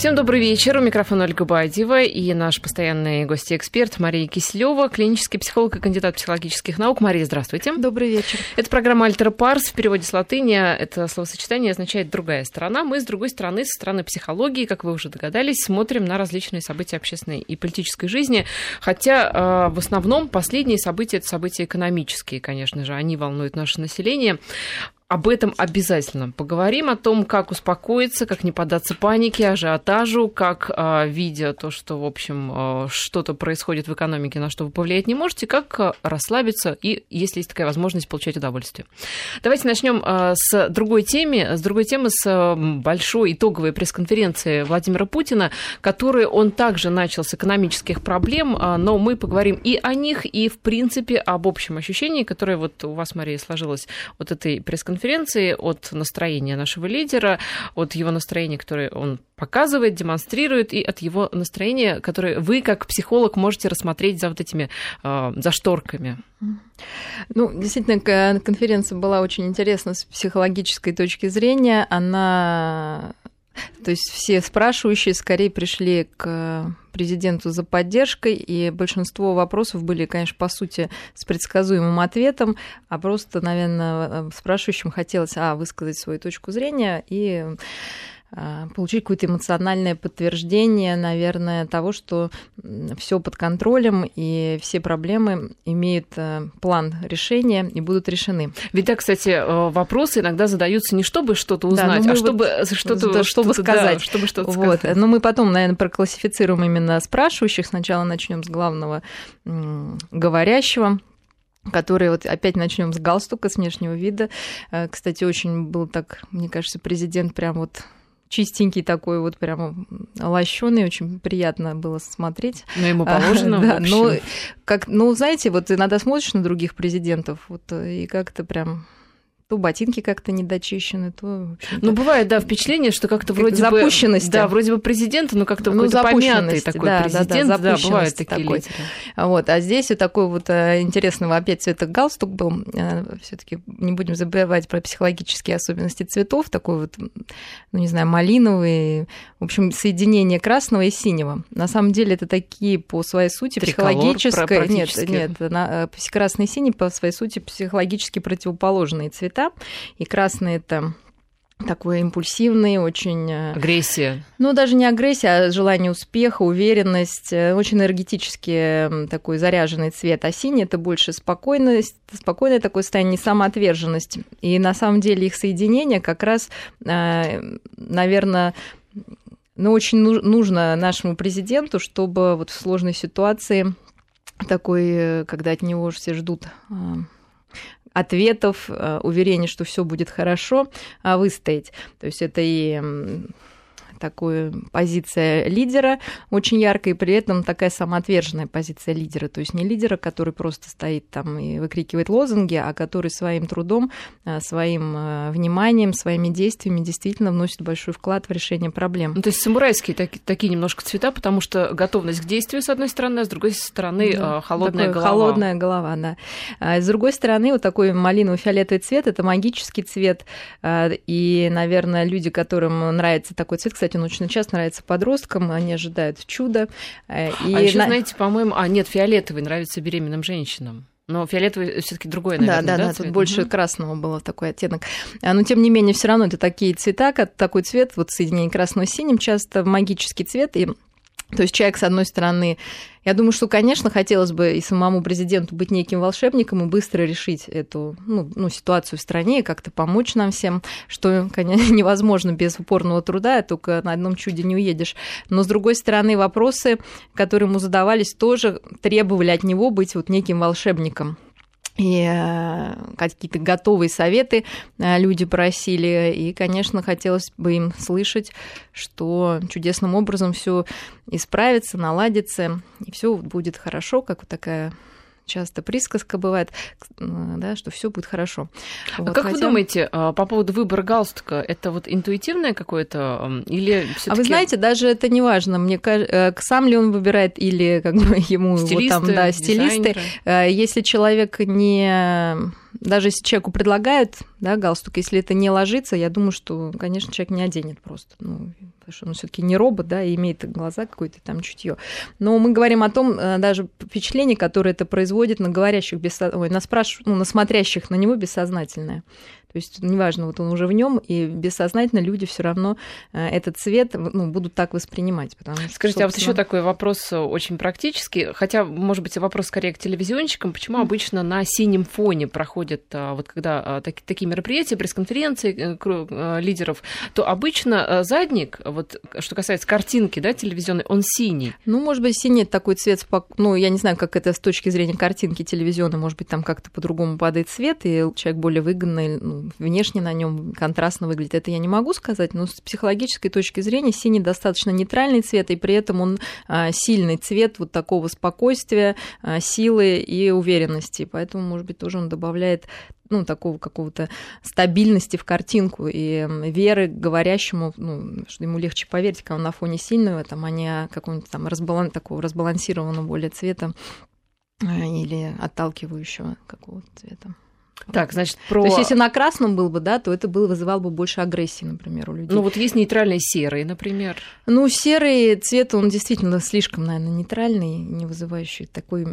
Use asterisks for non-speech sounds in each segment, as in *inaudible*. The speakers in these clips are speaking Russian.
Всем добрый вечер. У микрофона Ольга Бадьева и наш постоянный гость-эксперт Мария Киселева, клинический психолог и кандидат психологических наук. Мария, здравствуйте. Добрый вечер. Это программа «Альтера Парс». В переводе с латыни это словосочетание означает «другая сторона». Мы, с другой стороны, со стороны психологии, как вы уже догадались, смотрим на различные события общественной и политической жизни. Хотя в основном последние события – это события экономические, конечно же. Они волнуют наше население об этом обязательно поговорим, о том, как успокоиться, как не поддаться панике, ажиотажу, как, а, видя то, что, в общем, а, что-то происходит в экономике, на что вы повлиять не можете, как а, расслабиться и, если есть такая возможность, получать удовольствие. Давайте начнем с другой темы, с другой темы, с большой итоговой пресс-конференции Владимира Путина, которую он также начал с экономических проблем, но мы поговорим и о них, и, в принципе, об общем ощущении, которое вот у вас, Мария, сложилось от этой пресс-конференции, конференции, от настроения нашего лидера, от его настроения, которое он показывает, демонстрирует, и от его настроения, которое вы, как психолог, можете рассмотреть за вот этими, а, за шторками. Ну, действительно, конференция была очень интересна с психологической точки зрения. Она то есть все спрашивающие скорее пришли к президенту за поддержкой, и большинство вопросов были, конечно, по сути, с предсказуемым ответом, а просто, наверное, спрашивающим хотелось, а, высказать свою точку зрения и получить какое-то эмоциональное подтверждение, наверное, того, что все под контролем и все проблемы имеют э, план решения и будут решены. Ведь так, кстати, э, вопросы иногда задаются не чтобы что-то узнать, да, а чтобы вот, что-то, да, чтобы сказать. Да, чтобы что-то вот. сказать. Но мы потом, наверное, проклассифицируем именно спрашивающих. Сначала начнем с главного говорящего который вот опять начнем с галстука, с внешнего вида. Э, кстати, очень был так, мне кажется, президент прям вот чистенький такой вот прямо лощеный, очень приятно было смотреть. Но ему *laughs* положено а, да, но как, ну, знаете, вот иногда смотришь на других президентов, вот и как-то прям то ботинки как-то недочищены, то... Ну, бывает, да, впечатление, что как-то вроде запущенность. бы... Да, вроде бы президент, но как-то ну, какой-то помятый такой да, президент. Да, да, да бывают такие такой. лидеры. Вот, а здесь вот такой вот э, интересного опять цвета галстук был. Э, все таки не будем забывать про психологические особенности цветов. Такой вот, ну, не знаю, малиновый. В общем, соединение красного и синего. На самом деле это такие по своей сути психологической... Нет, нет, на, э, красный и синий по своей сути психологически противоположные цвета цвета. И красный это такой импульсивный, очень... Э, агрессия. Ну, даже не агрессия, а желание успеха, уверенность, э, очень энергетически такой заряженный цвет. А синий – это больше спокойность, спокойное такое состояние, самоотверженность. И на самом деле их соединение как раз, э, наверное, ну, очень нужно нашему президенту, чтобы вот в сложной ситуации такой, когда от него все ждут ответов, э, уверения, что все будет хорошо, а выстоять. То есть это и такая позиция лидера очень яркая, и при этом такая самоотверженная позиция лидера. То есть не лидера, который просто стоит там и выкрикивает лозунги, а который своим трудом, э, своим э, вниманием, своими действиями действительно вносит большой вклад в решение проблем. Ну, то есть самурайские так, такие немножко цвета, потому что готовность к действию, с одной стороны, а с другой стороны, да, э, холодная голова. Холодная голова, да. А с другой стороны, вот такой малиново-фиолетовый цвет – это магический цвет, и, наверное, люди, которым нравится такой цвет, кстати, кстати, он очень часто нравится подросткам, они ожидают чуда. Э, и а еще, на... знаете, по-моему, а нет, фиолетовый нравится беременным женщинам. Но фиолетовый все-таки другой, наверное, да, да, да, цвет? тут больше угу. красного было такой оттенок. А, но тем не менее, все равно это такие цвета, такой цвет, вот соединение красного с синим, часто магический цвет, и то есть человек, с одной стороны, я думаю, что, конечно, хотелось бы и самому президенту быть неким волшебником и быстро решить эту ну, ну, ситуацию в стране и как-то помочь нам всем, что, конечно, *laughs* невозможно без упорного труда, только на одном чуде не уедешь. Но, с другой стороны, вопросы, которые ему задавались, тоже требовали от него быть вот неким волшебником и э, какие-то готовые советы э, люди просили. И, конечно, хотелось бы им слышать, что чудесным образом все исправится, наладится, и все будет хорошо, как вот такая часто присказка бывает, да, что все будет хорошо. А вот, как хотя... вы думаете, а, по поводу выбора галстука, это вот интуитивное какое-то или А вы знаете, даже это не важно. Мне кажется, э, сам ли он выбирает или как бы *laughs* ему стилисты, вот там, да, стилисты. Дизайнеры. Э, если человек не даже если человеку предлагают да, галстук, если это не ложится, я думаю, что, конечно, человек не оденет просто. Ну, потому что он все-таки не робот, да, и имеет глаза какое-то там чутье. Но мы говорим о том, э, даже впечатление, которое это производит на говорящих, без, ой, на спраш... ну, на смотрящих на него бессознательное. То есть неважно, вот он уже в нем, и бессознательно люди все равно э, этот цвет ну, будут так воспринимать. Потому что, Скажите, а вот еще такой вопрос э, очень практический, хотя, может быть, вопрос скорее к телевизионщикам, почему mm. обычно на синем фоне проходят, а, вот когда так, такие мероприятия, пресс-конференции э, лидеров, то обычно задник, вот что касается картинки, да, телевизионной, он синий. Ну, может быть, синий такой цвет, ну, я не знаю, как это с точки зрения картинки телевизионной, может быть, там как-то по-другому падает цвет, и человек более выгодный, ну, внешне на нем контрастно выглядит. Это я не могу сказать, но с психологической точки зрения синий достаточно нейтральный цвет, и при этом он а, сильный цвет вот такого спокойствия, а, силы и уверенности. Поэтому, может быть, тоже он добавляет ну, такого какого-то стабильности в картинку и веры говорящему, ну, что ему легче поверить, когда он на фоне сильного, там, а не какого-нибудь там разбалан... такого разбалансированного более цвета а, или отталкивающего какого-то цвета. Так, значит, про... То есть, если на красном был бы, да, то это было, вызывало бы больше агрессии, например, у людей. Ну, вот есть нейтральный серый, например. Ну, серый цвет, он действительно слишком, наверное, нейтральный, не вызывающий такой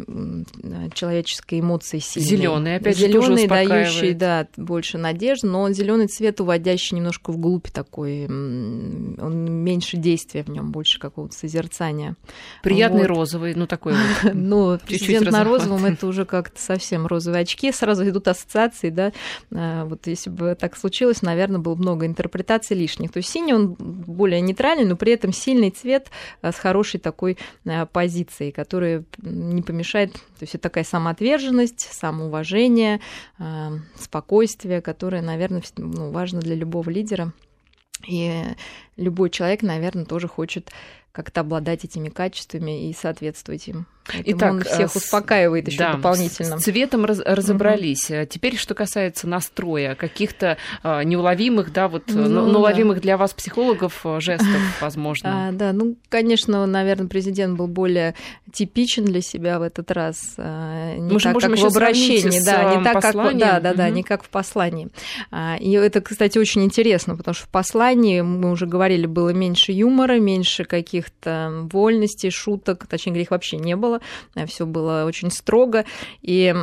человеческой эмоции сильной. Зеленый, опять Зеленый, же, дающий, да, больше надежды, но зеленый цвет уводящий немножко вглубь такой, он меньше действия в нем, больше какого-то созерцания. Приятный вот. розовый, ну такой вот. *laughs* Ну, президент на розовом это уже как-то совсем розовые очки, сразу идут ассоциации интерпретаций, да, а, вот если бы так случилось, наверное, было много интерпретаций лишних. То есть синий он более нейтральный, но при этом сильный цвет а, с хорошей такой а, позицией, которая не помешает, то есть это такая самоотверженность, самоуважение, спокойствие, которое, наверное, ну, важно для любого лидера. И любой человек, наверное, тоже хочет как-то обладать этими качествами и соответствовать им. Поэтому Итак, он всех э, успокаивает еще да, дополнительно. С цветом раз, разобрались. Угу. Теперь, что касается настроя, каких-то а, неуловимых, да, вот ну, неуловимых да. для вас психологов жестов, *laughs* возможно. А, да, ну, конечно, наверное, президент был более типичен для себя в этот раз. Не Мы так, можем как в обращении, да, не так, как, да, да, да, угу. не как в послании. А, и это, кстати, очень интересно, потому что в послании, мы уже говорили, было меньше юмора, меньше каких-то вольностей, шуток, точнее говоря, их вообще не было было, все было очень строго. И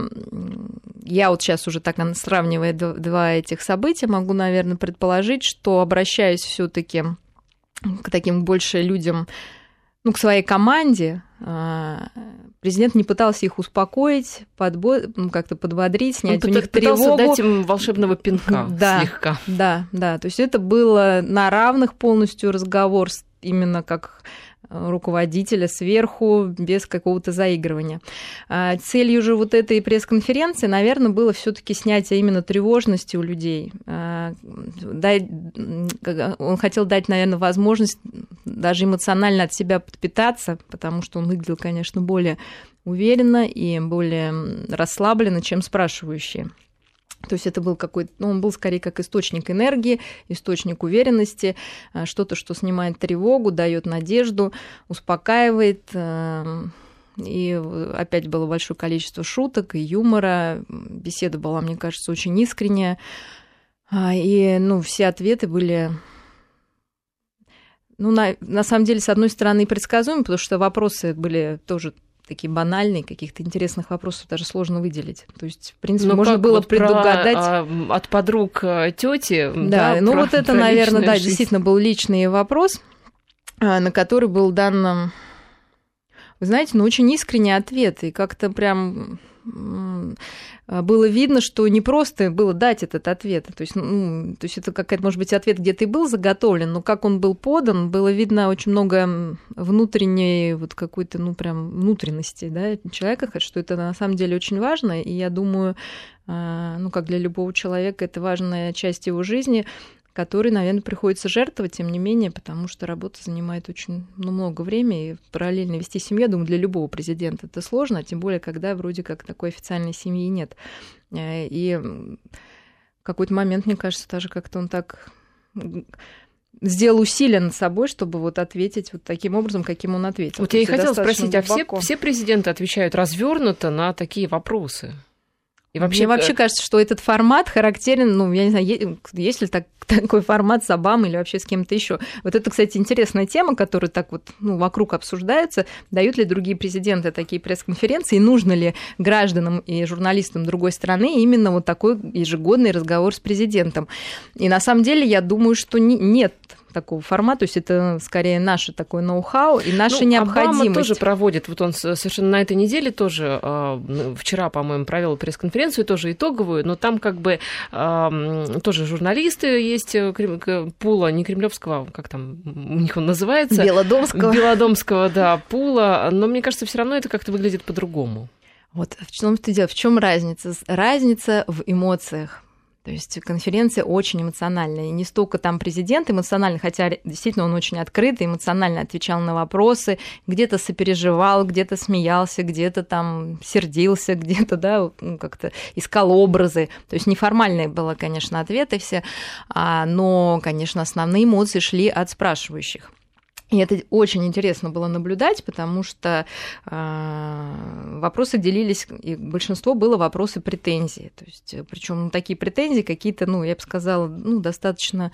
я вот сейчас уже так сравнивая два этих события, могу, наверное, предположить, что обращаясь все-таки к таким больше людям, ну, к своей команде, а, президент не пытался их успокоить, подбо... ну, как-то подбодрить, снять Он у них тревогу. дать им волшебного пинка да, слегка. Да, да, то есть это было на равных полностью разговор именно как руководителя сверху без какого-то заигрывания. А, целью же вот этой пресс-конференции, наверное, было все-таки снятие именно тревожности у людей. А, он хотел дать, наверное, возможность даже эмоционально от себя подпитаться, потому что он выглядел, конечно, более уверенно и более расслабленно, чем спрашивающие. То есть это был какой-то, ну, он был скорее как источник энергии, источник уверенности, а, что-то, что снимает тревогу, дает надежду, успокаивает. Эм, и опять было большое количество шуток и юмора. Беседа была, мне кажется, очень искренняя. А, и ну, все ответы были ну, на, на самом деле, с одной стороны, предсказуемы, потому что вопросы были тоже такие банальные, каких-то интересных вопросов даже сложно выделить. То есть, в принципе, ну, можно было вот предугадать. Про, а, от подруг э, тети. Да, да ну вот это, *laughs* наверное, да, жизнь. действительно был личный вопрос, а, на который был дан, вы знаете, ну, очень искренний ответ. И как-то прям было видно, что не просто было дать этот ответ. То есть, ну, то есть это какая-то, может быть, ответ где-то и был заготовлен, но как он был подан, было видно очень много внутренней вот какой-то, ну, прям внутренности да, человека, что это на самом деле очень важно. И я думаю, а, ну, как для любого человека, это важная часть его жизни, который, наверное, приходится жертвовать, тем не менее, потому что работа занимает очень ну, много времени, и параллельно вести семью, я думаю, для любого президента это сложно, тем более, когда вроде как такой официальной семьи нет. Э, и в какой-то момент, мне кажется, даже как-то он так сделал усилия над собой, чтобы вот ответить вот таким образом, каким он ответил. Вот я и хотела спросить, глубоко. а все, все президенты отвечают развернуто на такие вопросы? И вообще... Мне вообще кажется, что этот формат характерен, ну, я не знаю, есть ли так, такой формат с Обамой или вообще с кем-то еще. Вот это, кстати, интересная тема, которая так вот ну, вокруг обсуждается. Дают ли другие президенты такие пресс-конференции? И нужно ли гражданам и журналистам другой страны именно вот такой ежегодный разговор с президентом? И на самом деле я думаю, что нет такого формата, то есть это скорее наше такое ноу-хау и наша ну, необходимость. Обама тоже проводит, вот он совершенно на этой неделе тоже, а, вчера, по-моему, провел пресс-конференцию, тоже итоговую, но там как бы тоже журналисты есть, э, пула, не кремлевского, как там у них он называется? Белодомского. Белодомского, да, пула, но мне кажется, все равно это как-то выглядит по-другому. Вот в чем ты дело, в чем разница? Разница в эмоциях. То есть конференция очень эмоциональная. И не столько там президент эмоциональный, хотя действительно он очень открытый, эмоционально отвечал на вопросы, где-то сопереживал, где-то смеялся, где-то там сердился, *laughs* где-то, да, ну, как-то искал образы. То есть неформальные было, конечно, ответы все, а, но, конечно, основные эмоции шли от спрашивающих. И это очень интересно было наблюдать, потому что э, вопросы делились, и большинство было вопросы претензий. То есть, причем такие претензии какие-то, ну, я бы сказала, ну, достаточно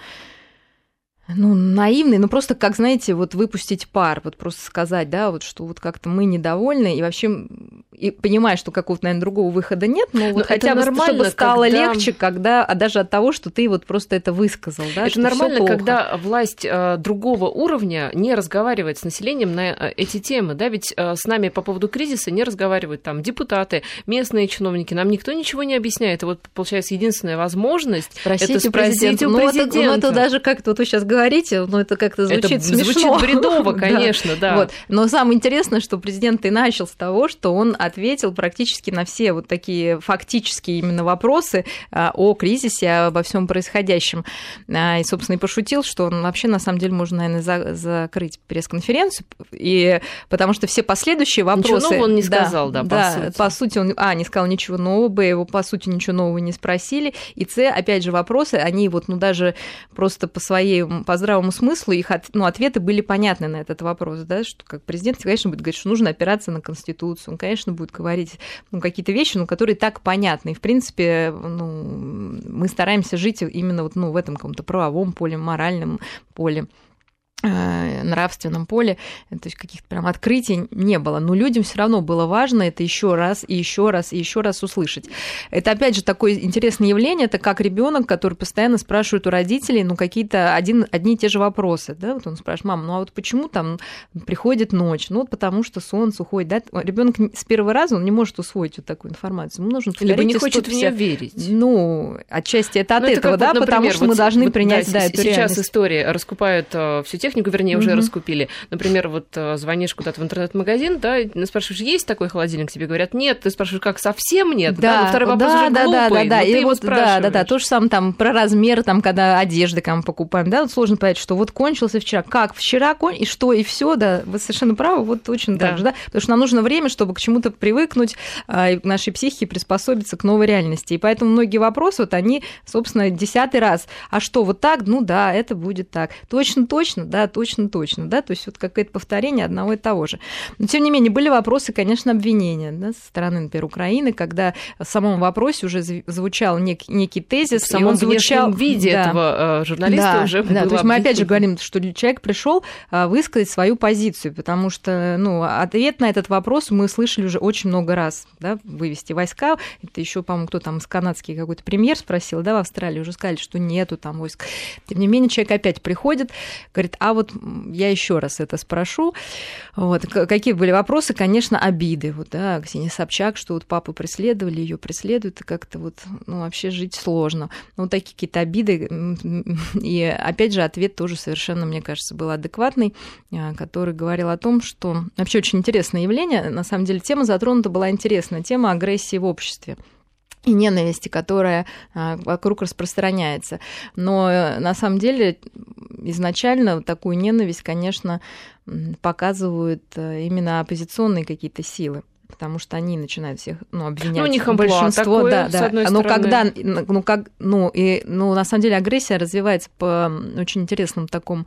ну, наивный, ну просто, как, знаете, вот выпустить пар, вот просто сказать, да, вот что вот как-то мы недовольны, и вообще, и понимая, что какого-то, наверное, другого выхода нет, но, но вот хотя бы чтобы стало когда... легче, когда, а даже от того, что ты вот просто это высказал, да, Это нормально, когда власть э, другого уровня не разговаривает с населением на э, эти темы, да, ведь э, с нами по поводу кризиса не разговаривают там депутаты, местные чиновники, нам никто ничего не объясняет, и вот, получается, единственная возможность Спросите это спросить у президента. Ну, это, ну, это даже как-то вот вы сейчас говорите, ну это как-то звучит это смешно. Звучит бредово, *laughs* конечно, да. Вот. Но самое интересное, что президент и начал с того, что он ответил практически на все вот такие фактические именно вопросы а, о кризисе, обо всем происходящем. А, и, собственно, и пошутил, что он вообще, на самом деле, можно, наверное, за, закрыть пресс-конференцию, и, потому что все последующие вопросы... Ничего нового он не сказал, да, да, по, сути. по сути. он, а, не сказал ничего нового, б, его, по сути, ничего нового не спросили, и с, опять же, вопросы, они вот, ну, даже просто по своей по здравому смыслу их от, ну, ответы были понятны на этот вопрос, да, что как президент, конечно, будет говорить, что нужно опираться на Конституцию, он, конечно, будет говорить ну, какие-то вещи, ну, которые так понятны. И, в принципе, ну, мы стараемся жить именно вот, ну, в этом каком-то правовом поле, моральном поле. Э, нравственном поле, то есть каких-то прям открытий не было. Но людям все равно было важно это еще раз и еще раз и еще раз услышать. Это опять же такое интересное явление, это как ребенок, который постоянно спрашивает у родителей, ну какие-то один, одни и те же вопросы, да, вот он спрашивает, мама, ну а вот почему там приходит ночь? Ну вот потому что солнце уходит, да, ребенок с первого раза он не может усвоить вот такую информацию, ему нужно либо не хочет в нее верить. Ну отчасти это от ну, этого, это да, вот, например, потому что вот, мы должны вот, принять, да, да эту сейчас реальность. история раскупают э, всю технику, вернее, уже mm-hmm. раскупили. Например, вот э, звонишь куда-то в интернет-магазин, да, и спрашиваешь, есть такой холодильник? Тебе говорят, нет. Ты спрашиваешь, как, совсем нет? Да, да? второй вопрос да, уже да, глупый, да, да, да. И вот, да, да, да, то же самое там про размер, там, когда одежды кому покупаем, да, вот сложно понять, что вот кончился вчера, как вчера конь, и что, и все, да, вы совершенно правы, вот очень да. так же, да, потому что нам нужно время, чтобы к чему-то привыкнуть, а, и нашей психике приспособиться к новой реальности, и поэтому многие вопросы, вот они, собственно, десятый раз, а что, вот так, ну да, это будет так, точно, точно, да, точно, точно, да, то есть вот какое-то повторение одного и того же. Но, тем не менее, были вопросы, конечно, обвинения да, со стороны, например, Украины, когда в самом вопросе уже звучал нек, некий тезис, в самом звучал... виде да, этого э, журналиста да, уже Да, то есть мы опять же говорим, что человек пришел э, высказать свою позицию, потому что ну, ответ на этот вопрос мы слышали уже очень много раз, да, вывести войска, это еще, по-моему, кто там с канадский какой-то премьер спросил, да, в Австралии уже сказали, что нету там войск. Тем не менее, человек опять приходит, говорит, а вот я еще раз это спрошу. Вот. Какие были вопросы? Конечно, обиды. Вот, да, Ксения Собчак, что вот папу преследовали, ее преследуют, и как-то вот ну, вообще жить сложно. Ну, такие какие-то обиды. И опять же, ответ тоже совершенно, мне кажется, был адекватный, а, который говорил о том, что вообще очень интересное явление. На самом деле, тема затронута была интересная, тема агрессии в обществе и ненависти, которая а, вокруг распространяется. Но э, на самом деле изначально такую ненависть, конечно, показывают э, именно оппозиционные какие-то силы. Потому что они начинают всех ну, обвинять. Ну, у них большинство, такое, да, да. но стороны. когда, ну, как, ну, и, ну, на самом деле агрессия развивается по очень интересному такому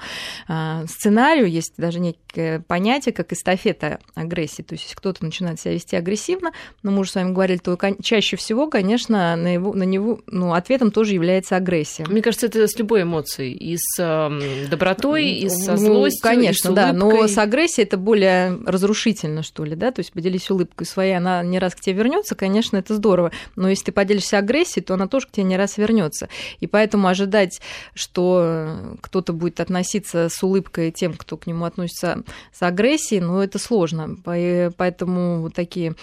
э, сценарию. Есть даже некое понятие, как эстафета агрессии. То есть, если кто-то начинает себя вести агрессивно, но ну, мы уже с вами говорили, то чаще всего, конечно, на, его, на него, ну, ответом тоже является агрессия. Мне кажется, это с любой эмоцией. И с э, добротой, и со ну, злостью, конечно, и с да, но с агрессией это более разрушительно, что ли, да, то есть поделись улыбкой своей, она не раз к тебе вернется, конечно, это здорово, но если ты поделишься агрессией, то она тоже к тебе не раз вернется. И поэтому ожидать, что кто-то будет относиться с улыбкой тем, кто к нему относится с агрессией, ну, это сложно. Поэтому вот такие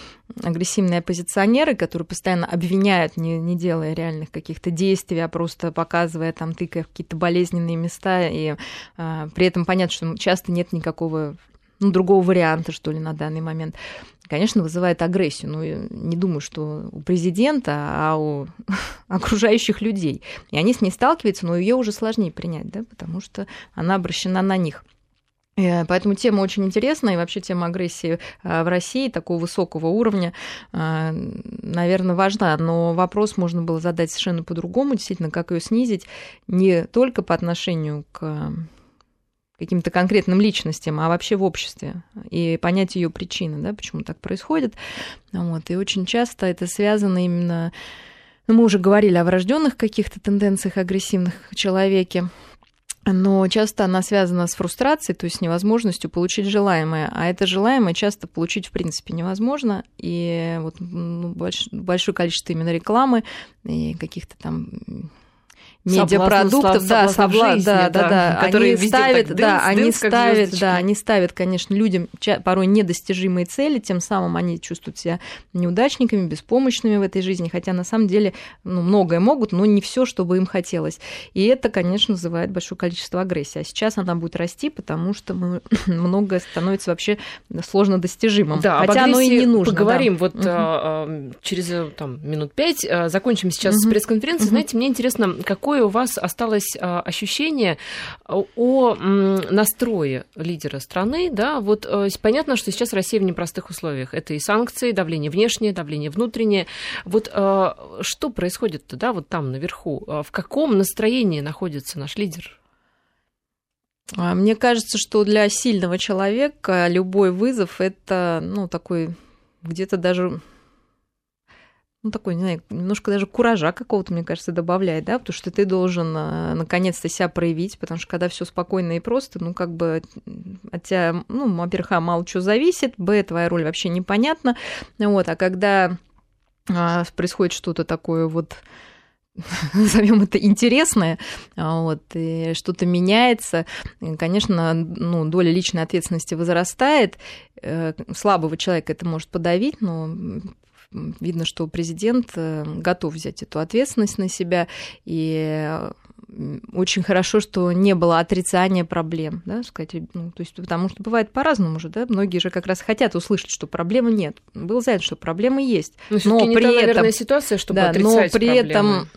агрессивные оппозиционеры, которые постоянно обвиняют, не, не делая реальных каких-то действий, а просто показывая, там, тыкая какие-то болезненные места, и а, при этом понятно, что часто нет никакого ну, другого варианта, что ли, на данный момент, конечно, вызывает агрессию. Ну, не думаю, что у президента, а у *laughs* окружающих людей. И они с ней сталкиваются, но ее уже сложнее принять, да, потому что она обращена на них. Э, поэтому тема очень интересная, и вообще тема агрессии э, в России такого высокого уровня, э, наверное, важна. Но вопрос можно было задать совершенно по-другому, действительно, как ее снизить не только по отношению к каким-то конкретным личностям, а вообще в обществе, и понять ее причины, да, почему так происходит. Вот. И очень часто это связано именно, ну, мы уже говорили о врожденных каких-то тенденциях агрессивных в человеке, но часто она связана с фрустрацией, то есть с невозможностью получить желаемое. А это желаемое часто получить в принципе невозможно. И вот ну, больш, большое количество именно рекламы и каких-то там медиапродуктов, да, собла... жизни, да, да, да, которые они ставят, так, да, дынц, они ставят, да, они ставят, конечно, людям порой недостижимые цели, тем самым они чувствуют себя неудачниками, беспомощными в этой жизни, хотя на самом деле ну, многое могут, но не все, что бы им хотелось. И это, конечно, вызывает большое количество агрессии. А сейчас она будет расти, потому что мы, *coughs* многое становится вообще сложно достижимым. Да, хотя оно и не нужно. Поговорим да. вот угу. а, через там, минут пять. А, закончим сейчас угу. с пресс-конференцией. Угу. Знаете, мне интересно, какой какое у вас осталось а, ощущение о настрое лидера страны? Да, вот э, понятно, что сейчас Россия в непростых условиях. Это и санкции, давление внешнее, давление внутреннее. Вот э, что происходит-то, да, вот там наверху? Э, в каком настроении находится наш лидер? А, мне кажется, что для сильного человека любой вызов это, ну, такой где-то даже ну, такой, не знаю, немножко даже куража какого-то, мне кажется, добавляет, да, потому что ты должен э, наконец-то себя проявить, потому что когда все спокойно и просто, ну, как бы от тебя, ну, во-первых, а, мало чего зависит, б, твоя роль вообще непонятна, вот, а когда а, происходит что-то такое вот *laughs* назовем это интересное, а, вот, и что-то меняется, конечно, ну, доля личной ответственности возрастает, э, слабого человека это может подавить, но видно, что президент э, готов взять эту ответственность на себя, и очень хорошо, что не было отрицания проблем, да, сказать, ну, то есть, потому что бывает по-разному же, да, многие же как раз хотят услышать, что проблемы нет. Был заявлен, что проблемы есть. Но, но при не та, этом, наверное, ситуация, чтобы да, отрицать но при проблемы. этом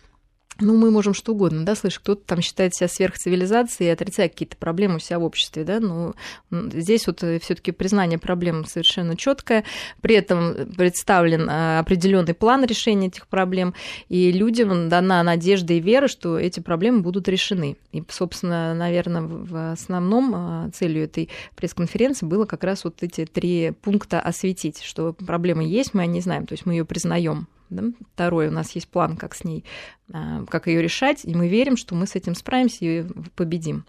ну, мы можем что угодно, да, слышать, кто-то там считает себя сверхцивилизацией и отрицает какие-то проблемы у себя в обществе, да, но здесь вот э, все таки признание проблем совершенно четкое, при этом представлен э, определенный план решения этих проблем, и людям дана надежда и вера, что эти проблемы будут решены. И, собственно, наверное, в основном э, целью этой пресс-конференции было как раз вот эти три пункта осветить, что проблемы есть, мы не знаем, то есть мы ее признаем, да? Второе, у нас есть план, как с ней, а, как ее решать, и мы верим, что мы с этим справимся и победим.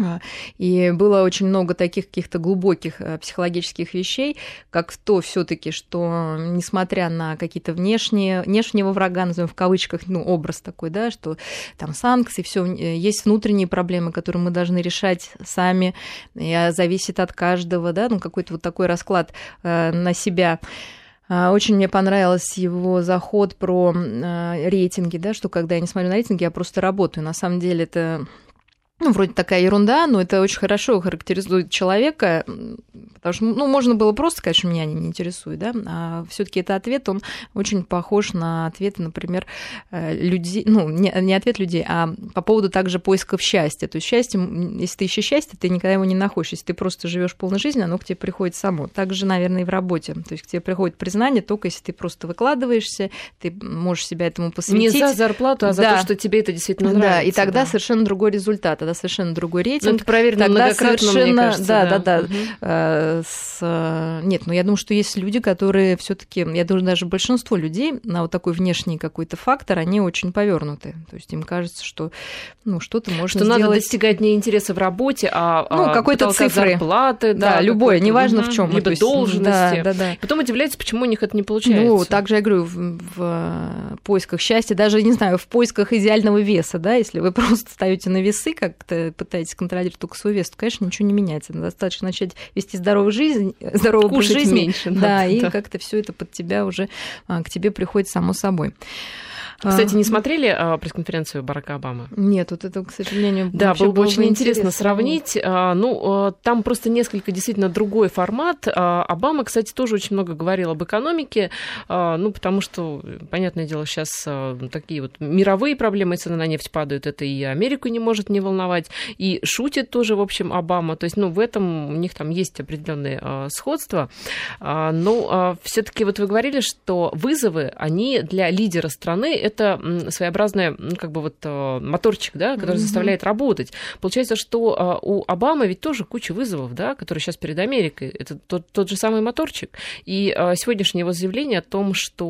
А, и было очень много таких каких-то глубоких э, психологических вещей, как то все-таки, что несмотря на какие-то внешние, внешнего врага, назовем в кавычках, ну, образ такой, да, что там санкции, все э, есть внутренние проблемы, которые мы должны решать сами, и а, зависит от каждого, да, ну, какой-то вот такой расклад э, на себя. А, очень мне понравился его заход про а, рейтинги, да, что когда я не смотрю на рейтинги, я просто работаю. На самом деле это ну, вроде такая ерунда, но это очень хорошо характеризует человека, потому что, ну, можно было просто сказать, что меня не интересуют, да, а все таки это ответ, он очень похож на ответы, например, э, людей, ну, не, не ответ людей, а по поводу также поисков счастья. То есть счастье, если ты ищешь счастье, ты никогда его не находишь. Если ты просто живешь полной жизнью, оно к тебе приходит само. Также, наверное, и в работе. То есть к тебе приходит признание только если ты просто выкладываешься, ты можешь себя этому посвятить. Не за зарплату, а за да. то, что тебе это действительно нравится. Да, и тогда да. совершенно другой результат, тогда совершенно другой рейтинг. Ну, это проверено тогда совершенно, кажется, да, да, да. да. Угу. С... Нет, ну я думаю, что есть люди, которые все таки я думаю, даже большинство людей на вот такой внешний какой-то фактор, они очень повернуты. То есть им кажется, что ну, что-то можно что сделать... надо достигать не интереса в работе, а, ну, а какой-то цифры. зарплаты. Да, да любое, неважно угу. в чем. Либо есть, должности. Да, да, да. Потом удивляется, почему у них это не получается. Ну, также я говорю, в, в поисках счастья, даже, не знаю, в поисках идеального веса, да, если вы *laughs* просто ставите на весы, как-то пытаетесь контролировать только свой вес, то, конечно, ничего не меняется. Достаточно начать вести здоровую жизнь, *laughs* здоровую Кушать жизнь. меньше. Да, да и как-то все это под тебя уже а, к тебе приходит само собой. Кстати, не смотрели а, пресс-конференцию Барака Обамы? Нет, вот это, к сожалению, Да, было бы очень интересно сравнить. А, ну, а, там просто несколько действительно другой формат. Обама, кстати, тоже очень много говорил об экономике, ну, потому что, понятное дело, сейчас такие вот мировые проблемы, цены на нефть падают, это и Америку не может не волновать, и шутит тоже, в общем, Обама. То есть, ну, в этом у них там есть определенные сходства. Но все таки вот вы говорили, что вызовы, они для лидера страны это своеобразный, ну, как бы вот э, моторчик, да, который mm-hmm. заставляет работать. Получается, что э, у Обамы ведь тоже куча вызовов, да, которые сейчас перед Америкой. Это тот, тот же самый моторчик. И э, сегодняшнее его заявление о том, что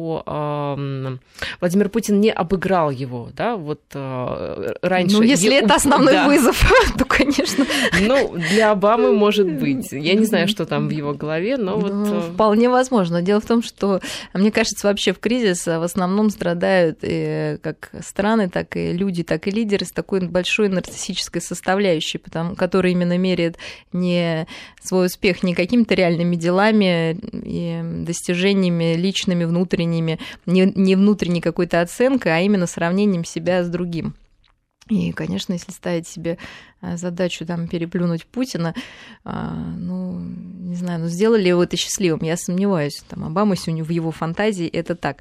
Владимир Путин не обыграл его, да, вот раньше. Ну, если е... это основной да. вызов, *laughs* то, конечно. Ну, для Обамы может быть. Я не знаю, что там в его голове, но ну, вот... Вполне возможно. Дело в том, что, мне кажется, вообще в кризис в основном страдают и как страны, так и люди, так и лидеры с такой большой нарциссической составляющей, потому, которая именно меряет не свой успех не какими-то реальными делами и достижениями личными, внутренними, не, не внутренней какой-то оценкой, а именно сравнением себя с другим. И, конечно, если ставить себе Э, задачу там переплюнуть Путина, а, ну, не знаю, ну, сделали его это счастливым, я сомневаюсь. Там Обама сегодня в его фантазии это так.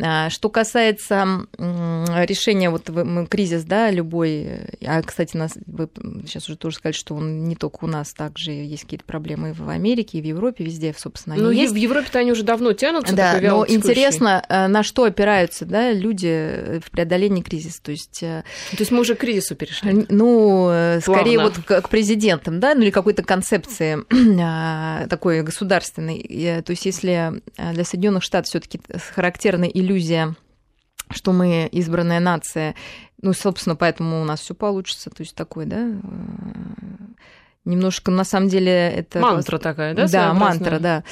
А, что касается решения, вот кризис, да, любой, а, кстати, нас, вы сейчас уже тоже сказали, что он не только у нас, также есть какие-то проблемы в Америке, и в Европе, везде, собственно, они ну, есть. в Европе-то они уже давно тянутся. Да, но интересно, э, на что опираются, да, люди в преодолении кризиса, то есть... То есть мы уже к кризису перешли? Ну, скорее вот к, к президентам, да, ну или какой-то концепции *clears throat* а, такой государственной. То есть если а, для Соединенных Штатов все-таки характерна иллюзия что мы избранная нация, ну, собственно, поэтому у нас все получится, то есть такой, да, немножко, на самом деле, это... Мантра такая, да? Да, мантра, да.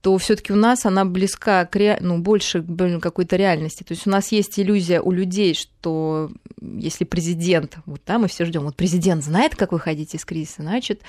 То все таки у нас она близка к ре... ну, больше к какой-то реальности. То есть у нас есть иллюзия у людей, что если президент, вот да, мы все ждем, вот президент знает, как выходить из кризиса, значит,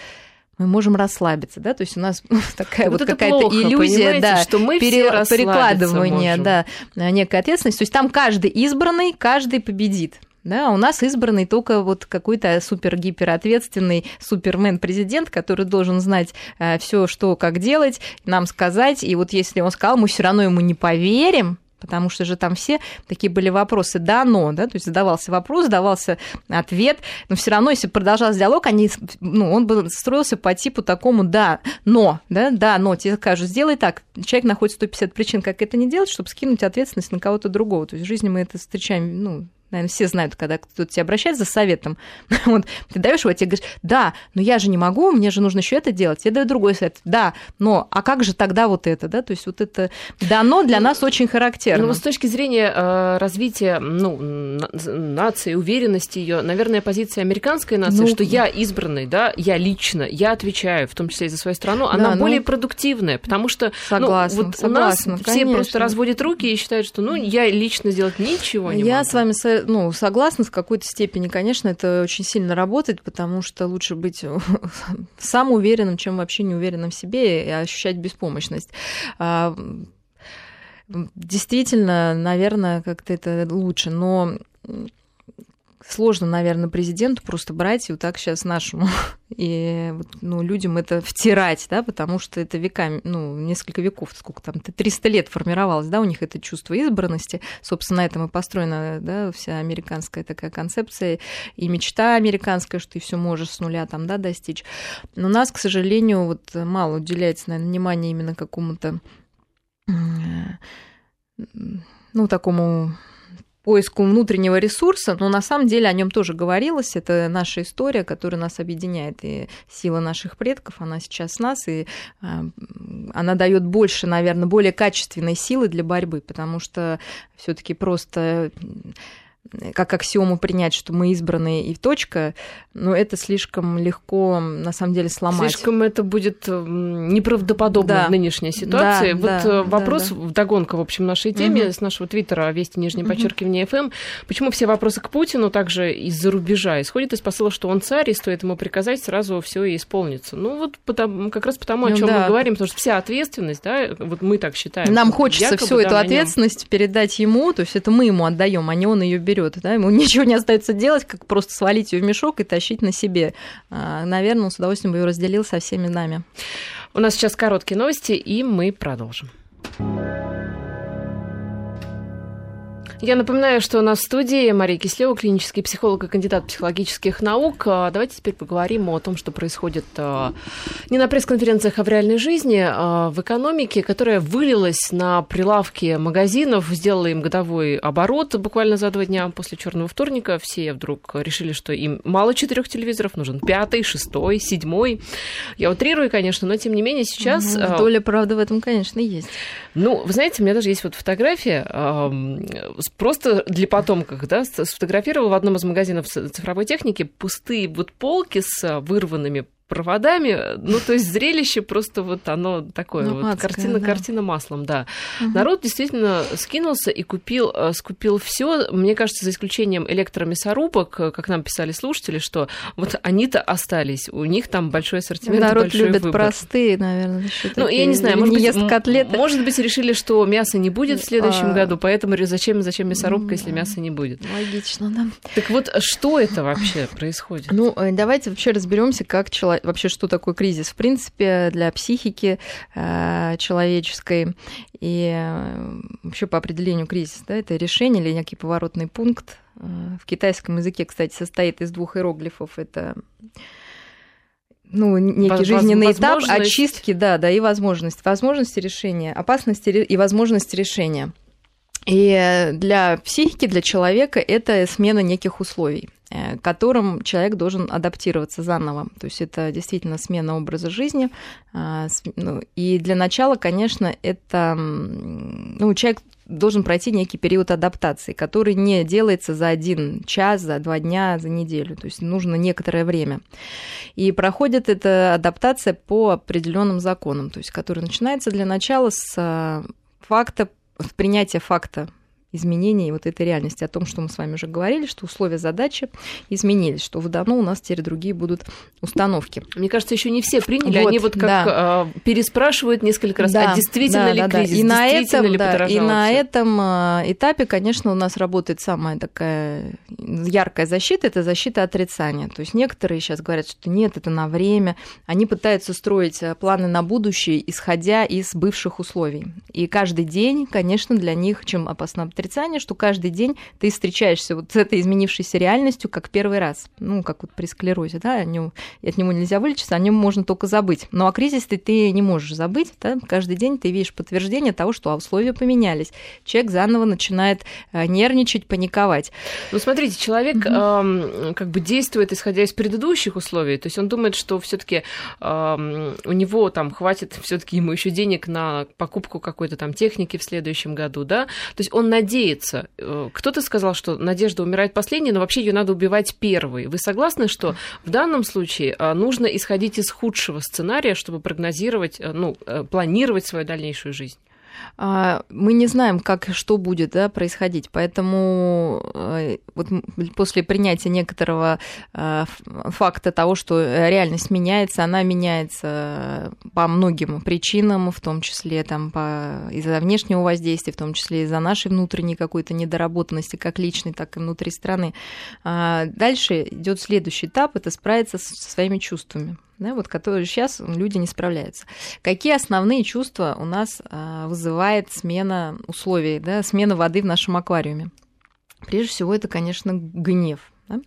мы можем расслабиться, да, то есть у нас *laughs* такая вот, вот какая-то иллюзия, да, что мы пере... перекладывание, да, некая ответственность. То есть там каждый избранный, каждый победит. Да, у нас избранный только вот какой-то супер-гиперответственный супермен-президент, который должен знать э, все, что, как делать, нам сказать. И вот если он сказал, мы все равно ему не поверим, потому что же там все такие были вопросы да, но, да, то есть задавался вопрос, задавался ответ, но все равно, если продолжался диалог, они, ну, он бы строился по типу такому да, но, да, да, но, тебе скажут, сделай так, человек находит 150 причин, как это не делать, чтобы скинуть ответственность на кого-то другого, то есть в жизни мы это встречаем, ну, наверное, все знают, когда кто-то тебя обращается за советом, *laughs* вот, ты даешь его, тебе говоришь, да, но я же не могу, мне же нужно еще это делать, я даю другой совет, да, но, а как же тогда вот это, да, то есть вот это дано для нас очень характерно. Ну, с точки зрения э, развития, ну, нации, уверенности ее, наверное, позиция американской нации, ну, что я избранный, да, я лично, я отвечаю, в том числе и за свою страну, она да, ну, более продуктивная, потому что согласна, ну, вот согласна, у нас конечно. все просто разводят руки и считают, что, ну, я лично сделать ничего не я могу. с вами ну, согласна с какой-то степени, конечно, это очень сильно работает, потому что лучше быть *laughs* самоуверенным, чем вообще неуверенным в себе и ощущать беспомощность. А, действительно, наверное, как-то это лучше, но сложно, наверное, президенту просто брать и вот так сейчас нашему *laughs* и ну, людям это втирать, да, потому что это веками, ну, несколько веков, сколько там, 300 лет формировалось, да, у них это чувство избранности, собственно, на этом и построена, да, вся американская такая концепция и мечта американская, что ты все можешь с нуля там, да, достичь. Но у нас, к сожалению, вот мало уделяется, наверное, внимания именно какому-то ну, такому поиску внутреннего ресурса, но на самом деле о нем тоже говорилось. Это наша история, которая нас объединяет. И сила наших предков, она сейчас нас, и а, она дает больше, наверное, более качественной силы для борьбы, потому что все-таки просто как аксиому принять, что мы избранные и точка, но это слишком легко, на самом деле, сломать. Слишком это будет неправдоподобно да. в нынешней ситуации. Да, вот да, вопрос да, да. вдогонку, в общем, нашей теме угу. с нашего твиттера Вести Нижнее подчеркивание ФМ. Почему все вопросы к Путину также из-за рубежа исходят из посыла, что он царь, и стоит ему приказать, сразу все и исполнится. Ну вот потому, как раз потому, о чем ну, да. мы говорим, потому что вся ответственность, да, вот мы так считаем. Нам хочется всю эту ответственность передать ему, то есть это мы ему отдаем, а не он ее берет берет, да, ему *laughs* ничего не остается делать, как просто свалить ее в мешок и тащить на себе. А, наверное, он с удовольствием бы ее разделил со всеми нами. У нас сейчас короткие новости, и мы продолжим. Я напоминаю, что у нас в студии Мария Кислева, клинический психолог и кандидат психологических наук. А, давайте теперь поговорим о том, что происходит а, не на пресс-конференциях, а в реальной жизни, а, в экономике, которая вылилась на прилавки магазинов, сделала им годовой оборот буквально за два дня после черного вторника. Все вдруг решили, что им мало четырех телевизоров, нужен пятый, шестой, седьмой. Я утрирую, конечно, но тем не менее сейчас... Ну, доля правды в этом, конечно, есть. Ну, вы знаете, у меня даже есть вот фотография с просто для потомков, да, сфотографировал в одном из магазинов цифровой техники пустые вот полки с вырванными проводами. Ну, то есть зрелище просто вот оно такое, ну, вот, адское, картина, да. картина маслом, да. Угу. Народ действительно скинулся и купил, э, скупил все. Мне кажется, за исключением электромясорубок, э, как нам писали слушатели, что вот они-то остались, у них там большой ассортимент, Народ большой любит выбор. простые, наверное, Ну, я не знаю, может быть, котлеты. может быть, решили, что мяса не будет в следующем а... году, поэтому зачем, зачем мясорубка, если мяса не будет? Логично, да. Так вот, что это вообще происходит? Ну, э, давайте вообще разберемся, как человек вообще, что такое кризис, в принципе, для психики э, человеческой. И э, вообще по определению кризис, да, это решение или некий поворотный пункт. Э, в китайском языке, кстати, состоит из двух иероглифов. Это ну, некий жизненный этап очистки, да, да, и возможность. Возможности решения, опасности и возможности решения. И для психики, для человека это смена неких условий. Э, которым человек должен адаптироваться заново. То есть это действительно смена образа жизни. А, ну, и для начала, конечно, это ну, человек должен пройти некий период адаптации, который не делается за один час, за два дня, за неделю. То есть нужно некоторое время. И проходит эта адаптация по определенным законам, то есть который начинается для начала с а, факта, принятия факта изменений вот этой реальности, о том, что мы с вами уже говорили, что условия задачи изменились, что в давно у нас теперь другие будут установки. Мне кажется, еще не все приняли, вот, они вот как да. переспрашивают несколько раз, да, а действительно да, ли да, кризис, и на этом, ли да, И на этом а, этапе, конечно, у нас работает самая такая яркая защита, это защита отрицания. То есть некоторые сейчас говорят, что нет, это на время, они пытаются строить а, планы на будущее, исходя из бывших условий. И каждый день, конечно, для них, чем опасно отрицание, что каждый день ты встречаешься вот с этой изменившейся реальностью как первый раз. Ну, как вот при склерозе, да, о нем, от него нельзя вылечиться, о нем можно только забыть. Но о кризисе ты не можешь забыть, да? каждый день ты видишь подтверждение того, что условия поменялись. Человек заново начинает э, нервничать, паниковать. Ну, смотрите, человек mm-hmm. э, как бы действует, исходя из предыдущих условий, то есть он думает, что все таки э, у него там хватит все таки ему еще денег на покупку какой-то там техники в следующем году, да, то есть он надеется надеяться. Э, кто-то сказал, что надежда умирает последней, но вообще ее надо убивать первой. Вы согласны, что в данном случае э, нужно исходить из худшего сценария, чтобы прогнозировать, э, ну, планировать свою дальнейшую жизнь? А, мы не знаем, как что будет да, происходить, поэтому э, вот после принятия некоторого э, факта того, что реальность меняется, она меняется по многим причинам, в том числе там, по, из-за внешнего воздействия, в том числе из-за нашей внутренней какой-то недоработанности, как личной, так и внутри страны. А дальше идет следующий этап, это справиться со своими чувствами да, вот, которые сейчас люди не справляются. Какие основные чувства у нас а, вызывает смена условий, да, смена воды в нашем аквариуме? Прежде всего, это, конечно, гнев. Да?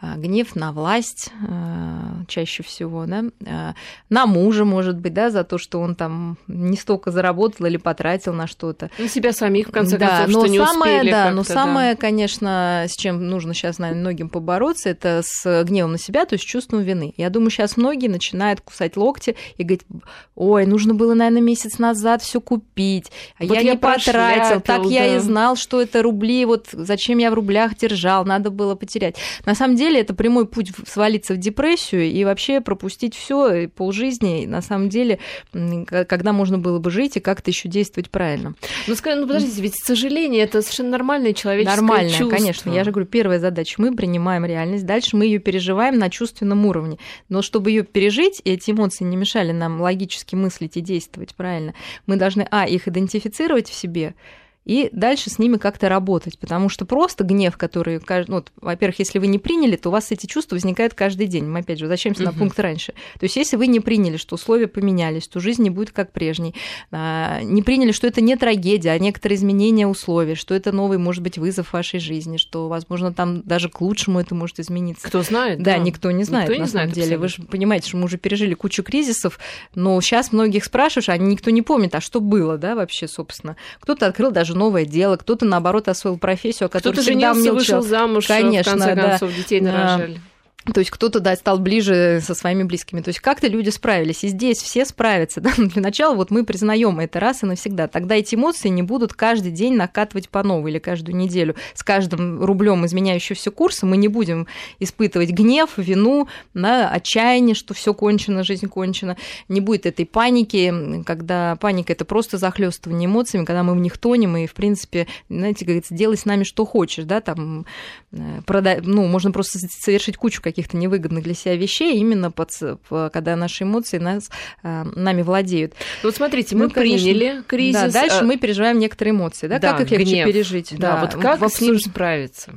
А, гнев на власть а, чаще всего, да? А, на мужа, может быть, да, за то, что он там не столько заработал или потратил на что-то. На себя самих, в конце да, концов, но что не самое, успели да, но самое, конечно, с чем нужно сейчас, наверное, многим побороться, это с гневом на себя, то есть чувством вины. Я думаю, сейчас многие начинают кусать локти и говорить, ой, нужно было, наверное, месяц назад все купить, а Вот я, я не потратил, так прошляпил, я и да. знал, что это рубли, вот зачем я в рублях держал, надо было потерять. На самом деле это прямой путь свалиться в депрессию и вообще пропустить все полжизни, на самом деле, когда можно было бы жить и как-то еще действовать правильно. Ну, скажи, ну подождите, ведь сожаление это совершенно нормальное человеческое Нормально, чувство. конечно. Я же говорю, первая задача мы принимаем реальность, дальше мы ее переживаем на чувственном уровне. Но чтобы ее пережить, и эти эмоции не мешали нам логически мыслить и действовать правильно, мы должны, а, их идентифицировать в себе, и дальше с ними как-то работать, потому что просто гнев, который, ну, во-первых, если вы не приняли, то у вас эти чувства возникают каждый день. Мы опять же возвращаемся на пункт раньше. То есть если вы не приняли, что условия поменялись, что жизнь не будет как прежней, а, не приняли, что это не трагедия, а некоторые изменения условий, что это новый, может быть, вызов вашей жизни, что, возможно, там даже к лучшему это может измениться. Кто знает? Да, никто не знает, Никто не на знает самом деле. Вы абсолютно. же понимаете, что мы уже пережили кучу кризисов, но сейчас многих спрашиваешь, а никто не помнит, а что было, да, вообще, собственно. Кто-то открыл даже новое дело, кто-то, наоборот, освоил профессию, о которой Кто-то всегда женился, вышел замуж, Конечно, в конце да. концов, детей Да. нарожали. То есть кто-то, да, стал ближе со своими близкими. То есть как-то люди справились. И здесь все справятся. *laughs* Да? Для начала вот мы признаем это раз и навсегда. Тогда эти эмоции не будут каждый день накатывать по новой или каждую неделю. С каждым рублем изменяющегося курса мы не будем испытывать гнев, вину, да, отчаяние, что все кончено, жизнь кончена. Не будет этой паники, когда паника это просто захлестывание эмоциями, когда мы в них тонем и, в принципе, знаете, говорится, делай с нами что хочешь, да, там, э, прода- ну, можно просто совершить кучу каких-то невыгодных для себя вещей, именно под, по- когда наши эмоции нас, э, нами владеют. Ну, вот смотрите, мы Ну, конечно. приняли кризис. Да, дальше а, мы переживаем некоторые эмоции, да, да, как их легче гнев. пережить. Да, вот как в с ним справиться?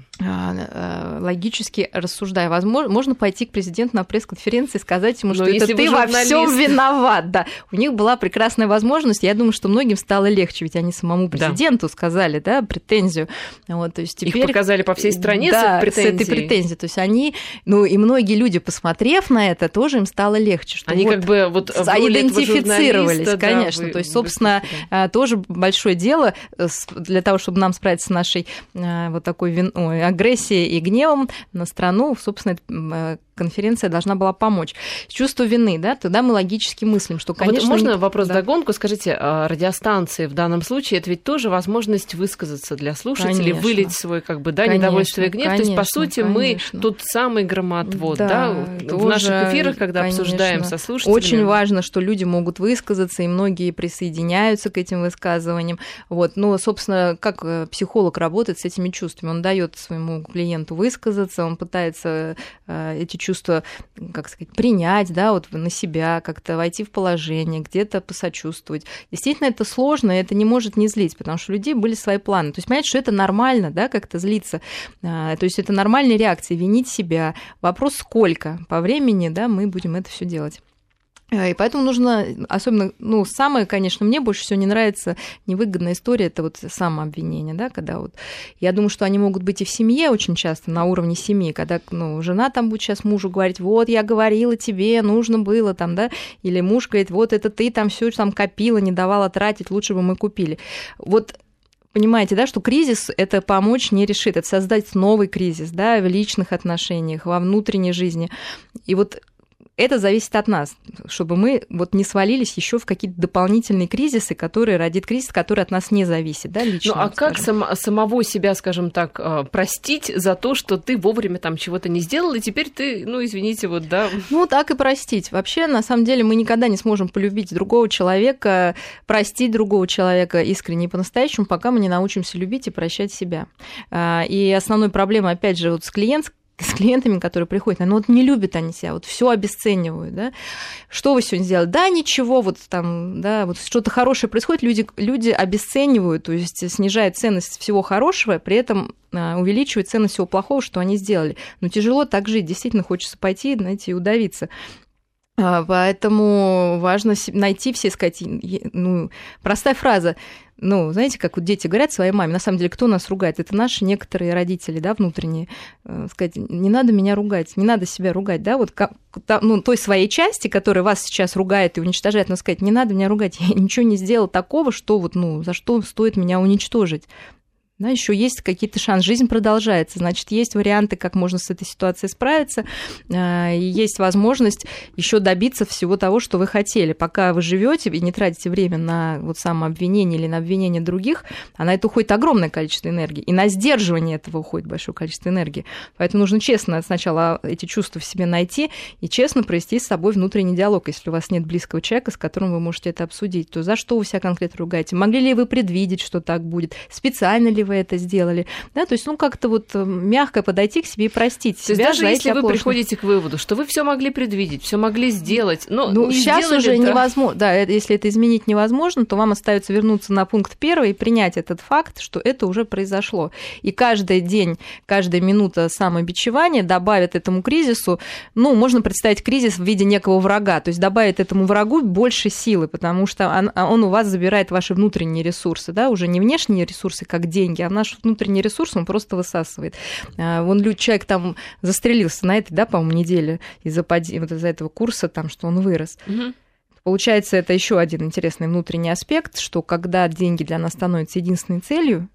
Э, логически рассуждая, возможно, можно пойти к президенту на пресс-конференции и сказать ему, Но что если это вы ты во всем виноват. Да. У них была прекрасная возможность. Я думаю, что многим стало легче, ведь они самому Да. президенту сказали, да, претензию. Вот, то есть Их теперь показали по всей стране да, с этой с этой претензией. То есть они, ну и многие люди, посмотрев на это, тоже им стало легче. Что Они вот как бы вот идентифицировались, да, конечно. вы- То есть, вы собственно, выступили. а, тоже большое дело э, для того, чтобы нам справиться с нашей а, вот такой вин- ой, агрессией и гневом на страну, собственно, э, конференция должна была помочь. Чувство вины, да, тогда мы логически мыслим, что, А вот конечно... можно не- вопрос да. догонку? Скажите, а радиостанции в данном случае это ведь тоже возможность высказаться для слушателей, Конечно. вылить свой как бы да Конечно, недовольство и гнев. То есть по конечно, сути конечно. мы тот самый громотвод, да, Да, в тоже, наших эфирах, когда конечно. обсуждаем со слушателями. Очень важно, что люди могут высказаться, и многие присоединяются к этим высказываниям. Вот. Но, собственно, как э, психолог работает с этими чувствами? Он дает своему клиенту высказаться, он пытается э, эти чувства, как сказать, принять, да, вот на себя, как-то войти в положение, где-то посочувствовать. Действительно, это сложно, и это не может не злить, потому что у людей были свои планы. То есть, понять, что это нормально, да, как-то злиться. А, То есть, это нормальная реакция, винить себя. Вопрос, сколько по времени, да, мы будем это все делать. Э, И поэтому нужно, особенно, ну, самое, конечно, мне больше всего не нравится невыгодная история, это вот самообвинение, да, когда вот, я думаю, что они могут быть и в семье очень часто, на уровне семьи, когда, ну, жена там будет сейчас мужу говорить, вот, я говорила тебе, нужно было там, да, или муж говорит, вот, это ты там все там копила, не давала тратить, лучше бы мы купили. Вот понимаете, да, что кризис это помочь не решит, это создать новый кризис, да, в личных отношениях, во внутренней жизни. И вот это зависит от нас, чтобы мы вот не свалились еще в какие-то дополнительные кризисы, которые родит кризис, который от нас не зависит, да, лично. Ну, а как сам, самого себя, скажем так, э, простить за то, что ты вовремя там чего-то не сделал, и теперь ты, ну, извините, вот, да. Ну, так и простить. Вообще, на самом деле, мы никогда не сможем полюбить другого человека, простить другого человека искренне и по-настоящему, пока мы не научимся любить и прощать себя. А, и основной проблемой, опять же, вот с клиентской с клиентами, которые приходят, ну вот не любят они себя, вот все обесценивают, да. Что вы сегодня сделали? Да, ничего, вот там, да, вот что-то хорошее происходит, люди, люди обесценивают, то есть снижают ценность всего хорошего, при этом а, увеличивают ценность всего плохого, что они сделали. Но тяжело так жить, действительно хочется пойти, знаете, и удавиться. А, поэтому важно найти все, сказать, ну, простая фраза, ну, знаете, как вот дети говорят своей маме, на самом деле, кто нас ругает? Это наши некоторые родители, да, внутренние. Э, сказать, не надо меня ругать, не надо себя ругать, да, вот ну, той своей части, которая вас сейчас ругает и уничтожает, но сказать, не надо меня ругать, *laughs* я ничего не сделал такого, что вот, ну, за что стоит меня уничтожить да, еще есть какие-то шансы, жизнь продолжается, значит, есть варианты, как можно с этой ситуацией справиться, э, есть возможность еще добиться всего того, что вы хотели. Пока вы живете и не тратите время на вот самообвинение или на обвинение других, а на это уходит огромное количество энергии, и на сдерживание этого уходит большое количество энергии. Поэтому нужно честно сначала эти чувства в себе найти и честно провести с собой внутренний диалог. Если у вас нет близкого человека, с которым вы можете это обсудить, то за что вы себя конкретно ругаете? Могли ли вы предвидеть, что так будет? Специально ли вы это сделали. Да, то есть, ну, как-то вот э, мягко подойти к себе и простить то себя. даже если вы приходите к выводу, что вы все могли предвидеть, все могли сделать, но ну, сейчас уже да. невозможно. Да, если это изменить невозможно, то вам остается вернуться на пункт первый и принять этот факт, что это уже произошло. И каждый день, каждая минута самобичевания добавит этому кризису, ну, можно представить кризис в виде некого врага, то есть добавит этому врагу больше силы, потому что он, он у вас забирает ваши внутренние ресурсы, да, уже не внешние ресурсы, как деньги, а наш внутренний ресурс он просто высасывает. А, вон человек там застрелился на этой, да, по-моему, неделе из-за вот из этого курса, там, что он вырос. Угу. Получается, это еще один интересный внутренний аспект, что когда деньги для нас становятся единственной целью,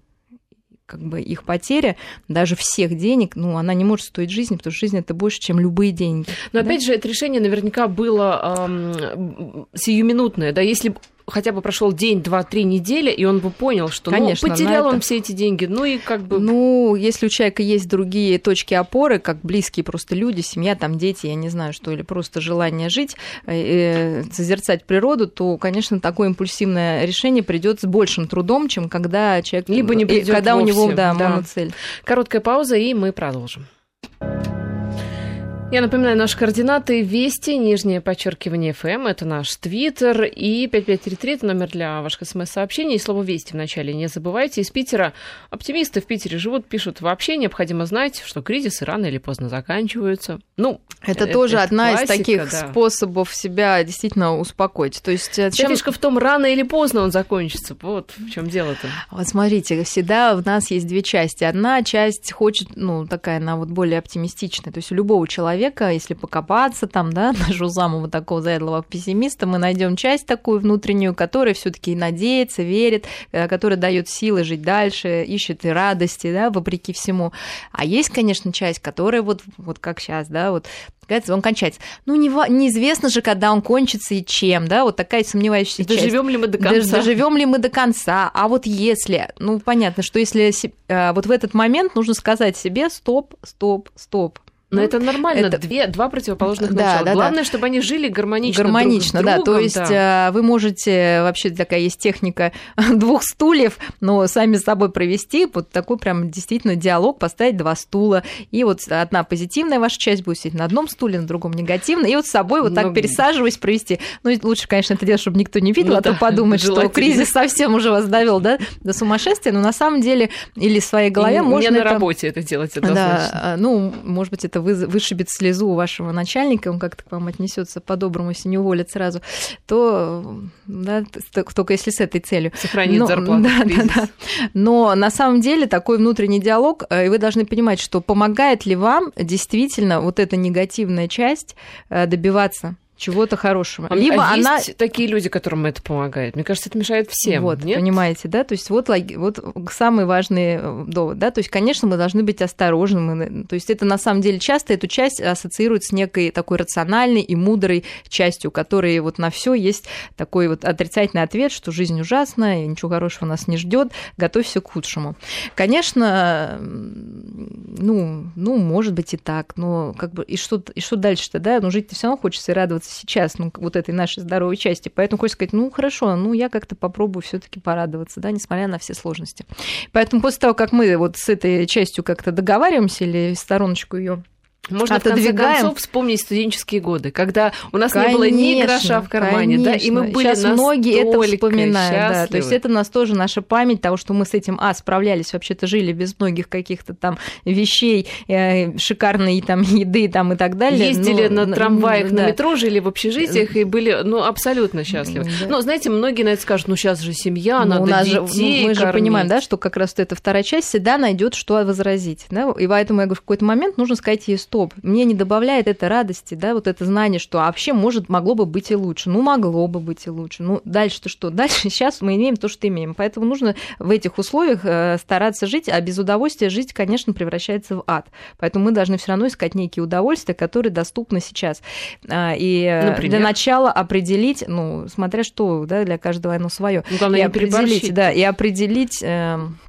как бы их потеря, даже всех денег, ну, она не может стоить жизни, потому что жизнь это больше, чем любые деньги. Но да? опять же, это решение наверняка было эм, сиюминутное, да, если хотя бы прошел день, два, три недели, и он бы понял, что ну, Конечно, ну, потерял он это... все эти деньги, ну и как бы... Ну, если у человека есть другие точки опоры, как близкие просто люди, семья, там дети, я не знаю что, или просто желание жить, э, созерцать природу, то, конечно, такое импульсивное решение придет с большим трудом, чем когда человек... Либо не придет Когда вовсе. у него, да, да, моноцель. Короткая пауза, и мы продолжим. Я напоминаю, наши координаты Вести, нижнее подчеркивание ФМ, это наш Твиттер, и 5533 это номер для ваших смс-сообщений, и слово Вести вначале не забывайте. Из Питера оптимисты в Питере живут, пишут, вообще необходимо знать, что кризисы рано или поздно заканчиваются. Ну, это, это тоже это одна классика, из таких да. способов себя действительно успокоить. То есть, э, Вся чем... фишка в том, рано или поздно он закончится. Вот в чем дело-то. Вот смотрите, всегда в нас есть две части. Одна часть хочет, ну, такая, она вот более оптимистичная. То есть у любого человека человека, если покопаться там, да, *laughs* нашего самого такого заядлого пессимиста, мы найдем часть такую внутреннюю, которая все таки надеется, верит, э, которая дает силы жить дальше, ищет и радости, да, вопреки всему. А есть, конечно, часть, которая вот, вот как сейчас, да, вот он кончается. Ну, не, неизвестно же, когда он кончится и чем, да, вот такая сомневающаяся часть. Доживем ли мы до конца? Доживем ли мы до конца? А вот если, ну, понятно, что если э, вот в этот момент нужно сказать себе стоп, стоп, стоп, но ну, это нормально, это... Две, два противоположных да, начала. Да, Главное, да. чтобы они жили гармонично. Гармонично, друг с другом, да. То есть да. Э, вы можете, вообще такая есть техника *laughs* двух стульев, но сами с собой провести вот такой прям действительно диалог, поставить два стула. И вот одна позитивная ваша часть будет сидеть на одном стуле, на другом негативная, и вот с собой вот так ну, пересаживаясь провести. Ну, лучше, конечно, это делать, чтобы никто не видел, ну, а да, то подумать, что кризис совсем уже вас довел да, до сумасшествия, но на самом деле или в своей голове и можно... Не на работе это делать, это Да, ну, может быть, это это вышибет слезу у вашего начальника, он как-то к вам отнесется по-доброму, если не уволят сразу, то да, только если с этой целью. Сохранит Но, зарплату. Да, да, да. Но на самом деле такой внутренний диалог, э, и вы должны понимать, что помогает ли вам действительно вот эта негативная часть э, добиваться чего-то хорошего. А, Либо а она... есть такие люди, которым это помогает? Мне кажется, это мешает всем, Вот, нет? понимаете, да? То есть вот, вот самый важный э, довод, да? То есть, конечно, мы должны быть осторожны. То есть это на самом деле часто эту часть ассоциируют с некой такой рациональной и мудрой частью, у которой вот на все есть такой вот отрицательный ответ, что жизнь ужасна, и ничего хорошего нас не ждет, готовься к худшему. Конечно, ну, ну, может быть и так, но как бы и что, и что дальше-то, да? Ну, жить-то все равно хочется и радоваться сейчас, ну, вот этой нашей здоровой части. Поэтому хочется сказать, ну, хорошо, ну, я как-то попробую все таки порадоваться, да, несмотря на все сложности. Поэтому после того, как мы вот с этой частью как-то договариваемся или стороночку ее можно Отодвигаем. в конце концов вспомнить студенческие годы, когда у нас конечно, не было ни гроша в кармане, конечно. да, и мы были Сейчас многие это вспоминают, счастливы. да, то есть это нас тоже наша память того, что мы с этим, а, справлялись, вообще-то жили без многих каких-то там вещей, э, шикарной там еды там и так далее. Ездили но, на трамваях, да. на метро, жили в общежитиях и были, ну, абсолютно счастливы. Да. Но, знаете, многие на это скажут, ну, сейчас же семья, ну, надо у нас детей же, Мы кормить. же понимаем, да, что как раз эта вторая часть всегда найдет, что возразить, да, и поэтому я говорю, в какой-то момент нужно сказать ей стоп, мне не добавляет это радости, да, вот это знание, что вообще может, могло бы быть и лучше. Ну, могло бы быть и лучше. Ну, дальше-то что? *laughs* Дальше сейчас мы имеем то, что имеем. Поэтому нужно в этих условиях э, стараться жить, а без удовольствия жить, конечно, превращается в ад. Поэтому мы должны все равно искать некие удовольствия, которые доступны сейчас. А, и э, Например? для начала определить, ну, смотря что, да, для каждого оно свое. Ну, главное, и определить, да, и определить эм, а,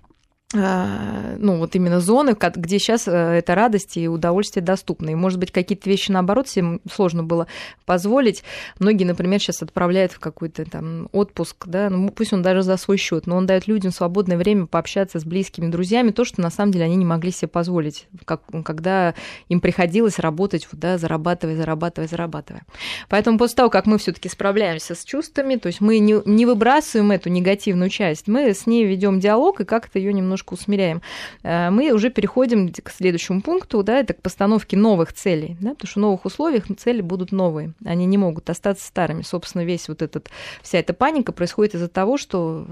ну, вот именно зоны, где сейчас э, эта радость и удовольствие доступны. И, может быть, какие-то вещи, наоборот, всем сложно было позволить. Многие, например, сейчас отправляют в какой-то там отпуск, да, ну, пусть он даже за свой счет, но он дает людям свободное время пообщаться с близкими друзьями, то, что на самом деле они не могли себе позволить, как, когда им приходилось работать, да, зарабатывая, зарабатывая, зарабатывая. Поэтому после того, как мы все таки справляемся с чувствами, то есть мы не, не выбрасываем эту негативную часть, мы с ней ведем диалог и как-то ее немножко немножко усмиряем, э, мы уже переходим к следующему пункту, да, это к постановке новых целей, да, потому что в новых условиях цели будут новые, они не могут остаться старыми. Собственно, весь вот этот, вся эта паника происходит из-за того, что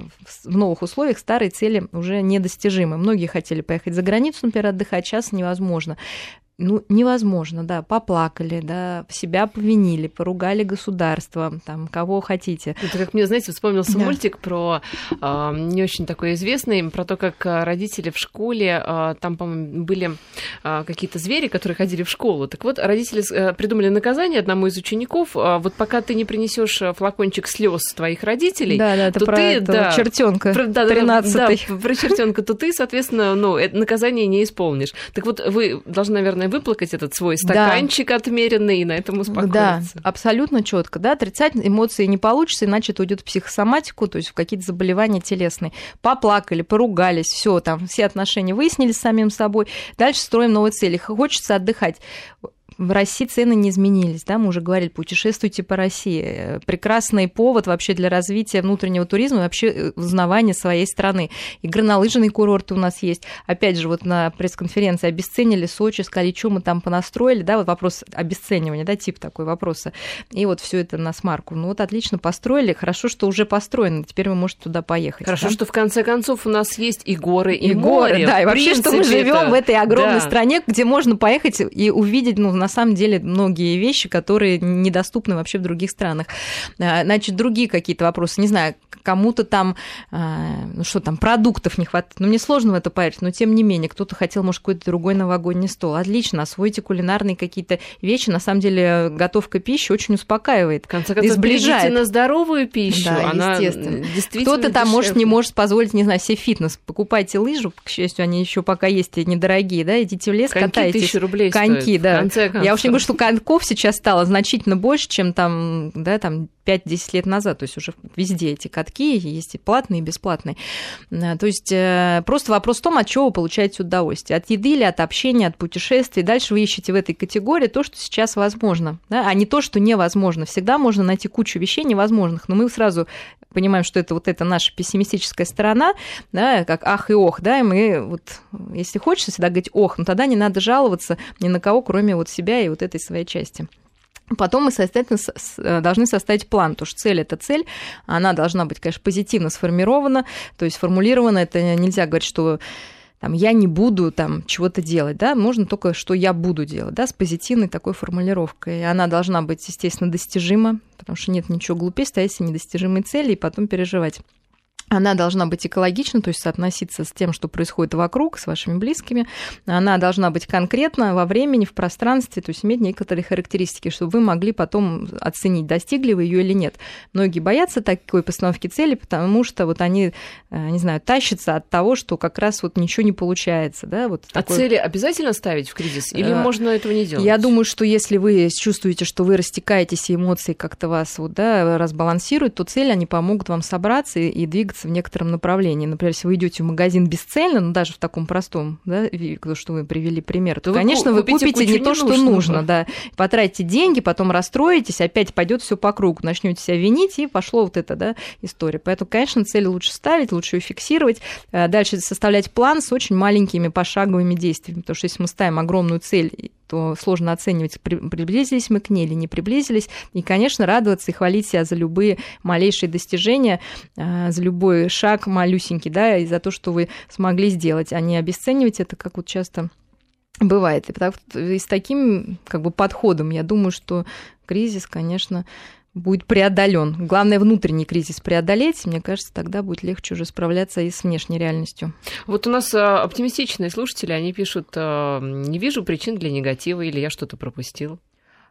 в новых условиях старые цели уже недостижимы. Многие хотели поехать за границу, например, отдыхать, сейчас невозможно ну, невозможно, да, поплакали, да, себя повинили, поругали государство, там, кого хотите. Это как мне, знаете, вспомнился да. мультик про э, не очень такой известный, про то, как а, родители в школе, э, там, по-моему, были э, какие-то звери, которые ходили в школу. Так вот, родители э, придумали наказание одному из учеников, э, вот пока ты не принесешь флакончик слез твоих родителей, да, да, это то про ты, да, чертенка, про, да, 13 да, про чертенка, то ты, соответственно, ну, наказание не исполнишь. Так вот, вы должны, наверное, выплакать этот свой стаканчик да. отмеренный и на этом успокоиться. Да, абсолютно четко. Да, отрицать эмоции не получится, иначе это уйдет в психосоматику, то есть в какие-то заболевания телесные. Поплакали, поругались, все там, все отношения выяснили с самим собой. Дальше строим новые цели. Хочется отдыхать в России цены не изменились, да, мы уже говорили, путешествуйте по России. Прекрасный повод вообще для развития внутреннего туризма, вообще э, узнавания своей страны. И горнолыжные курорты у нас есть. Опять же, вот на пресс-конференции обесценили Сочи, сказали, что мы там понастроили, да, вот вопрос обесценивания, да, тип такой вопроса. И вот все это на смарку. Ну вот отлично построили, хорошо, что уже построено, теперь вы можете туда поехать. Хорошо, да? что в конце концов у нас есть и горы, и, и море. Горы, да, и вообще, что мы живем это... в этой огромной да. стране, где можно поехать и увидеть, ну, на на самом деле многие вещи, которые недоступны вообще в других странах. А, значит, другие какие-то вопросы, не знаю, кому-то там, а, ну что там, продуктов не хватает. Ну, мне сложно в это поверить, но тем не менее, кто-то хотел, может, какой-то другой новогодний стол. Отлично, освойте кулинарные какие-то вещи. На самом деле, готовка пищи очень успокаивает. В конце концов, сближает. на здоровую пищу. Да, Она естественно. Кто-то там, может, не может позволить, не знаю, себе фитнес. Покупайте лыжу, к счастью, они еще пока есть недорогие, да, идите в лес, Коньки катайтесь. рублей Коньки, стоят, да. В конце концов. Я уж не говорю, что коньков сейчас стало значительно больше, чем там, да, там 5-10 лет назад. То есть уже везде эти катки есть и платные, и бесплатные. Э, то есть э, просто вопрос в том, от чего вы получаете удовольствие. От еды или от общения, от путешествий. Дальше вы ищете в этой категории то, что сейчас возможно, да, а не то, что невозможно. Всегда можно найти кучу вещей невозможных, но мы сразу понимаем, что это вот эта наша пессимистическая сторона, да, как ах и ох, да, и мы вот, если хочется всегда говорить ох, но тогда не надо жаловаться ни на кого, кроме вот себя и вот этой своей части. Потом мы, соответственно, э, должны составить план, потому что цель – это цель, она должна быть, конечно, позитивно сформирована, то есть формулирована, это нельзя говорить, что там, я не буду там чего-то делать, да, можно только, что я буду делать, да, с позитивной такой формулировкой. Она должна быть, естественно, достижима, потому что нет ничего глупее стоять недостижимой цели и потом переживать она должна быть экологична, то есть соотноситься с тем, что происходит вокруг, с вашими близкими. Она должна быть конкретна во времени, в пространстве, то есть иметь некоторые характеристики, чтобы вы могли потом оценить, достигли вы ее или нет. Многие боятся такой постановки цели, потому что вот они, э, не знаю, тащатся от того, что как раз вот ничего не получается. Да? Вот а такой... цели обязательно ставить в кризис или а, можно этого не делать? Я думаю, что если вы чувствуете, что вы растекаетесь, и эмоции как-то вас вот, да, разбалансируют, то цели, они помогут вам собраться и двигаться двигаться в некотором направлении. Например, если вы идете в магазин бесцельно, ну даже в таком простом, да, то, что вы привели пример, то, то конечно, вы купите, купите не то, что нужно, нужно да. Потратите деньги, потом расстроитесь, опять пойдет все по кругу, начнете себя винить, и пошло вот это, да, история. Поэтому, конечно, цели лучше ставить, лучше ее фиксировать, э, дальше составлять план с очень маленькими пошаговыми действиями, потому что если мы ставим огромную цель то сложно оценивать, приблизились мы к ней или не приблизились. И, конечно, радоваться и хвалить себя за любые малейшие достижения, а, за любой шаг малюсенький, да, и за то, что вы смогли сделать, а не обесценивать это, как вот часто бывает. И, и с таким как бы подходом, я думаю, что кризис, конечно, будет преодолен. Главное, внутренний кризис преодолеть, мне кажется, тогда будет легче уже справляться и с внешней реальностью. Вот у нас а, оптимистичные слушатели, они пишут, а, не вижу причин для негатива или я что-то пропустил.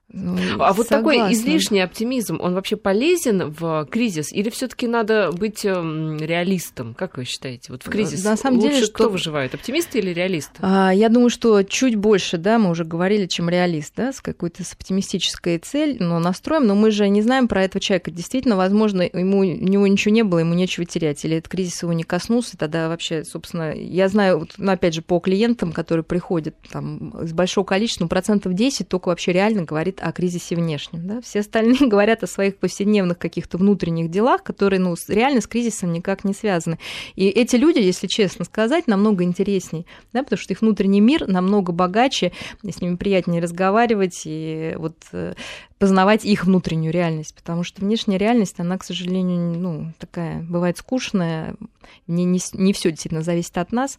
Ну, а вот такой излишний оптимизм, он вообще полезен в кризис или все-таки надо быть эм, реалистом? Как вы считаете? Вот в кризис На самом лучше деле, что... кто выживает, оптимисты или реалисты? А, я думаю, что чуть больше, да, мы уже говорили, чем реалист, да, с какой-то с оптимистической целью, но настроем, но мы же не знаем про этого человека. Действительно, возможно, ему, у него ничего не было, ему нечего терять, или этот кризис его не коснулся, тогда вообще, собственно, я знаю, вот, ну, опять же, по клиентам, которые приходят там с большого количества, ну, процентов 10 только вообще реально говорит говорит о кризисе внешнем. Да? Все остальные *laughs* говорят о своих повседневных каких-то внутренних делах, которые ну, реально с кризисом никак не связаны. И эти люди, если честно сказать, намного интересней, да, потому что их внутренний мир намного богаче, с ними приятнее разговаривать и вот э, познавать их внутреннюю реальность, потому что внешняя реальность, она, к сожалению, ну, такая, бывает скучная, не, не, не все действительно зависит от нас,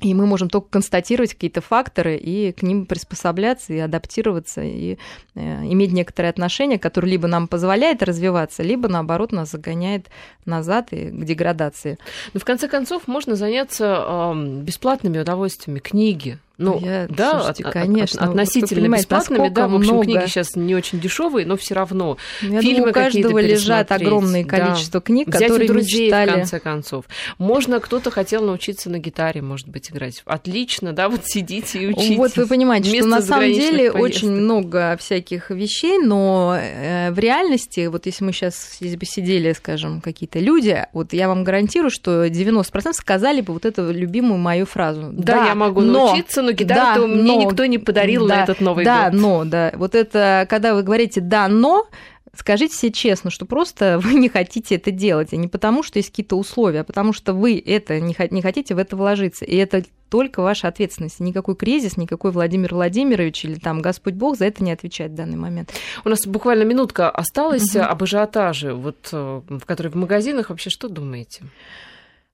и мы можем только констатировать какие-то факторы и к ним приспосабляться и адаптироваться, и э, иметь некоторые отношения, которые либо нам позволяет развиваться, либо, наоборот, нас загоняет назад и к деградации. Но в конце концов можно заняться бесплатными удовольствиями, книги, ну, я, да, слушайте, от, конечно, от, относительно бесплатными, да, в общем, много... книги сейчас не очень дешевые, но все равно. Я Фильмы думаю, у каждого лежат огромное количество да. книг, Взять которые у друзей, мечтали... в конце концов. Можно, кто-то хотел научиться на гитаре, может быть, играть. Отлично, да, вот сидите и учитесь. Вот вы понимаете, что на самом деле поездок. очень много всяких вещей, но э, в реальности, вот если мы сейчас здесь бы сидели, скажем, какие-то люди, вот я вам гарантирую, что 90% сказали бы вот эту любимую мою фразу. Да, да я могу но... научиться, но гитару да, мне но, никто не подарил да, на этот Новый да, год. Да, но, да. Вот это, когда вы говорите «да, но», скажите себе честно, что просто *laughs* вы не хотите это делать, а не потому, что есть какие-то условия, а потому что вы это не, не хотите в это вложиться. И это только ваша ответственность. Никакой кризис, никакой Владимир Владимирович или там Господь Бог за это не отвечает в данный момент. У нас буквально минутка осталась угу. об ажиотаже, вот, э, в который в магазинах вообще что думаете?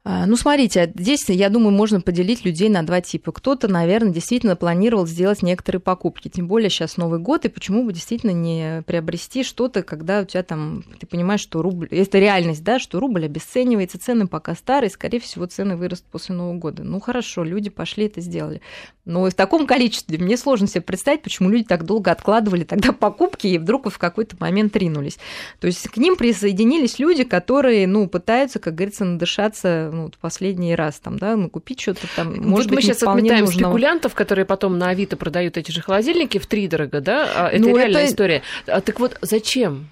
А, ну, смотрите, здесь, я думаю, можно поделить людей на два типа. Кто-то, наверное, действительно планировал сделать некоторые покупки, тем более сейчас Новый год, и почему бы действительно не приобрести что-то, когда у тебя там, ты понимаешь, что рубль, это реальность, да, что рубль обесценивается, цены пока старые, скорее всего, цены вырастут после Нового года. Ну, хорошо, люди пошли это сделали. Но в таком количестве мне сложно себе представить, почему люди так долго откладывали тогда *laughs* покупки и вдруг в какой-то момент ринулись. То есть к ним присоединились люди, которые, ну, пытаются, как говорится, надышаться ну, последний раз, там, да, ну, купить что-то там, может вот быть, мы сейчас отметаем нужного. спекулянтов, которые потом на Авито продают эти же холодильники в три дорого, да? А это ну, реальная это... история. А, так вот, зачем?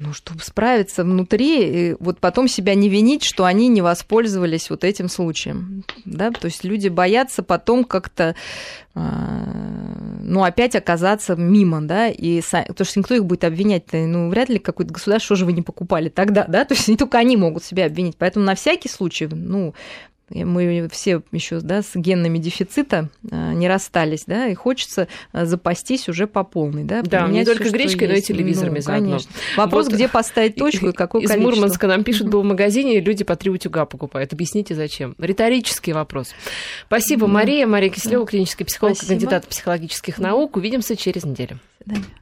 Ну, чтобы справиться внутри, и вот потом себя не винить, что они не воспользовались вот этим случаем. Да? То есть люди боятся потом как-то, а, ну, опять оказаться мимо, да, и потому что никто их будет обвинять, ну, вряд ли какое-то государство, что же вы не покупали тогда, да, то есть не только они могут себя обвинить, поэтому на всякий случай, ну, мы все еще да, с генами дефицита э, не расстались, да, и хочется э, запастись уже по полной, да, да не только всё, гречкой, но и телевизорами ну, заодно. Конечно. Вопрос, вот где поставить точку и какое из количество. Из Мурманска нам пишут, был в магазине, и люди по три утюга покупают. Объясните, зачем. Риторический вопрос. Спасибо, Мария. Мария Кислева, клинический психолог, Спасибо. кандидат психологических наук. Увидимся через неделю. До свидания.